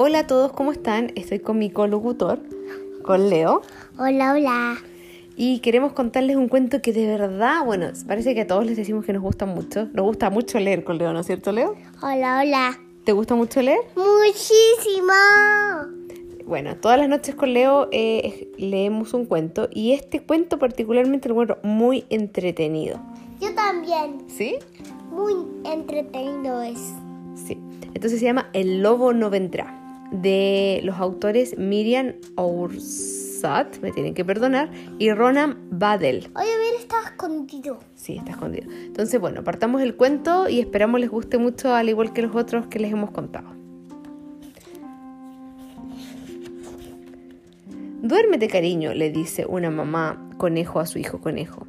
Hola a todos, ¿cómo están? Estoy con mi colocutor, con Leo. Hola, hola. Y queremos contarles un cuento que de verdad, bueno, parece que a todos les decimos que nos gusta mucho. Nos gusta mucho leer con Leo, ¿no es cierto, Leo? Hola, hola. ¿Te gusta mucho leer? Muchísimo. Bueno, todas las noches con Leo eh, leemos un cuento y este cuento particularmente lo encuentro muy entretenido. Yo también. ¿Sí? Muy entretenido es. Sí. Entonces se llama El lobo no vendrá, de los autores Miriam Oursat, me tienen que perdonar, y Ronan Badel. Oye, a ver, estaba escondido. Sí, está escondido. Entonces, bueno, partamos el cuento y esperamos les guste mucho, al igual que los otros que les hemos contado. Duérmete, cariño, le dice una mamá conejo a su hijo conejo.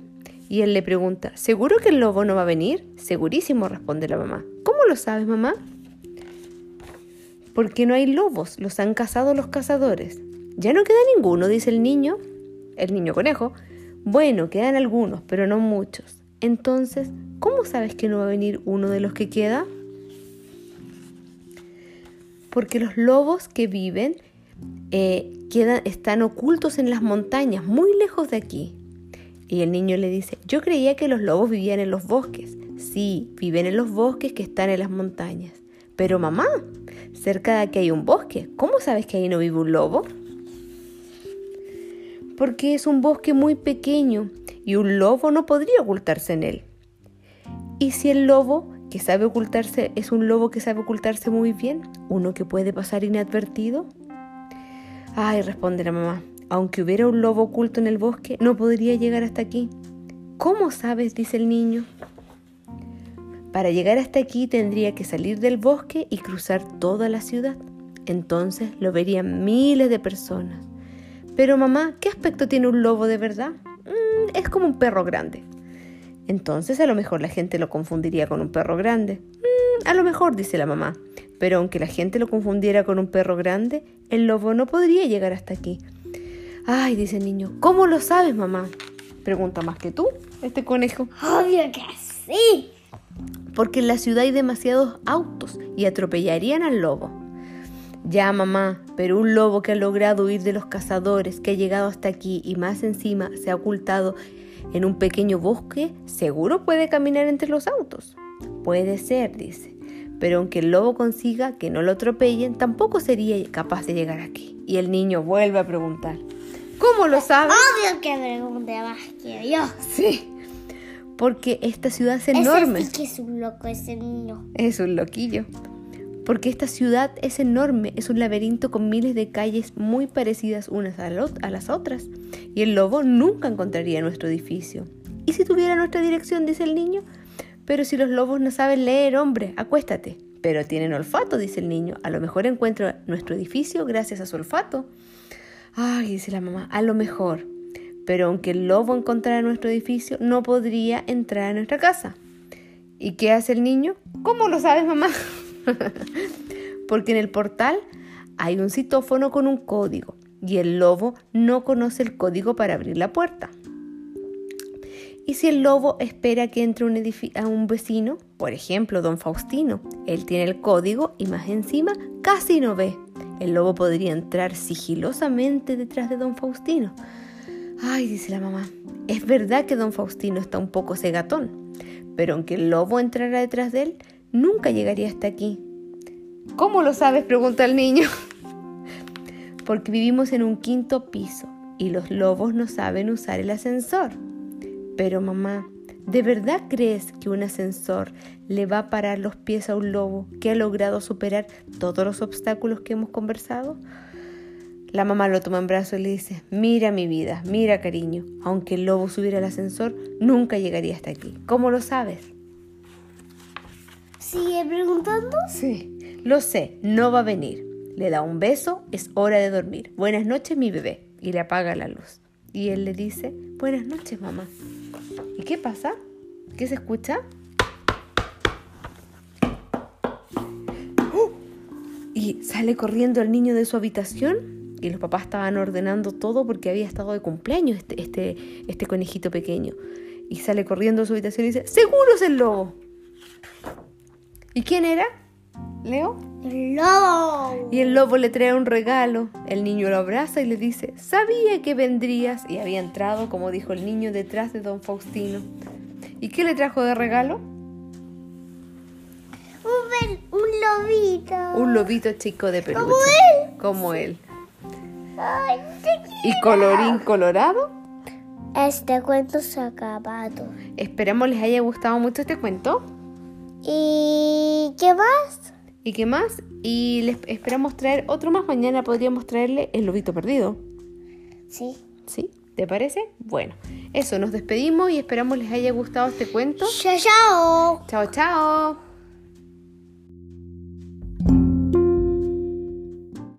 Y él le pregunta, ¿seguro que el lobo no va a venir? Segurísimo, responde la mamá. ¿Cómo lo sabes, mamá? Porque no hay lobos, los han cazado los cazadores. Ya no queda ninguno, dice el niño, el niño conejo. Bueno, quedan algunos, pero no muchos. Entonces, ¿cómo sabes que no va a venir uno de los que queda? Porque los lobos que viven eh, están ocultos en las montañas, muy lejos de aquí. Y el niño le dice, yo creía que los lobos vivían en los bosques. Sí, viven en los bosques que están en las montañas. Pero mamá, cerca de aquí hay un bosque. ¿Cómo sabes que ahí no vive un lobo? Porque es un bosque muy pequeño y un lobo no podría ocultarse en él. ¿Y si el lobo que sabe ocultarse es un lobo que sabe ocultarse muy bien? ¿Uno que puede pasar inadvertido? Ay, responde la mamá, aunque hubiera un lobo oculto en el bosque, no podría llegar hasta aquí. ¿Cómo sabes? dice el niño. Para llegar hasta aquí tendría que salir del bosque y cruzar toda la ciudad. Entonces lo verían miles de personas. Pero mamá, ¿qué aspecto tiene un lobo de verdad? Mm, es como un perro grande. Entonces a lo mejor la gente lo confundiría con un perro grande. Mm, a lo mejor, dice la mamá. Pero aunque la gente lo confundiera con un perro grande, el lobo no podría llegar hasta aquí. Ay, dice el niño, ¿cómo lo sabes, mamá? Pregunta más que tú, este conejo. Obvio que sí. Porque en la ciudad hay demasiados autos y atropellarían al lobo. Ya, mamá, pero un lobo que ha logrado huir de los cazadores, que ha llegado hasta aquí y más encima se ha ocultado en un pequeño bosque, seguro puede caminar entre los autos. Puede ser, dice. Pero aunque el lobo consiga que no lo atropellen, tampoco sería capaz de llegar aquí. Y el niño vuelve a preguntar. ¿Cómo lo sabes? Obvio que pregunte más que yo. Sí. Porque esta ciudad es enorme. Ese sí que es un loco ese niño. Es un loquillo. Porque esta ciudad es enorme, es un laberinto con miles de calles muy parecidas unas a, las otras. Y el lobo nunca encontraría nuestro edificio. ¿Y si tuviera nuestra dirección? dice el niño. Pero si los lobos no saben leer, hombre, acuéstate. Pero tienen olfato, dice el niño. A lo mejor encuentro nuestro edificio gracias a su olfato. Ay, dice la mamá, a lo mejor. Pero aunque el lobo encontrara nuestro edificio, no podría entrar a nuestra casa. ¿Y qué hace el niño? ¿Cómo lo sabes, mamá? Porque en el portal hay un citófono con un código y el lobo no conoce el código para abrir la puerta. Y si el lobo espera que entre a un vecino, por ejemplo, don Faustino, él tiene el código y más encima casi no ve. El lobo podría entrar sigilosamente detrás de don Faustino. Ay, dice la mamá, es verdad que don Faustino está un poco cegatón, pero aunque el lobo entrara detrás de él, nunca llegaría hasta aquí. ¿Cómo lo sabes? pregunta el niño. Porque vivimos en un quinto piso y los lobos no saben usar el ascensor. Pero mamá, ¿de verdad crees que un ascensor le va a parar los pies a un lobo que ha logrado superar todos los obstáculos que hemos conversado? La mamá lo toma en brazo y le dice, mira mi vida, mira cariño, aunque el lobo subiera al ascensor, nunca llegaría hasta aquí. ¿Cómo lo sabes? ¿Sigue preguntando? Sí, lo sé, no va a venir. Le da un beso, es hora de dormir. Buenas noches mi bebé. Y le apaga la luz. Y él le dice, buenas noches mamá. ¿Y qué pasa? ¿Qué se escucha? ¡Uh! Y sale corriendo el niño de su habitación y los papás estaban ordenando todo porque había estado de cumpleaños este, este, este conejito pequeño. Y sale corriendo de su habitación y dice, seguro es el lobo. ¿Y quién era? ¿Leo? El lobo. Y el lobo le trae un regalo. El niño lo abraza y le dice, sabía que vendrías. Y había entrado, como dijo el niño, detrás de don Faustino. ¿Y qué le trajo de regalo? Un lobito. Un lobito chico de peluche. Como él. Como él. Ay. Y colorín colorado. Este cuento se ha acabado. Esperamos les haya gustado mucho este cuento. ¿Y qué más? ¿Y qué más? Y les esperamos traer otro más. Mañana podríamos traerle el lobito perdido. Sí. ¿Sí? ¿Te parece? Bueno, eso, nos despedimos y esperamos les haya gustado este cuento. Chao, chao. Chao, chao.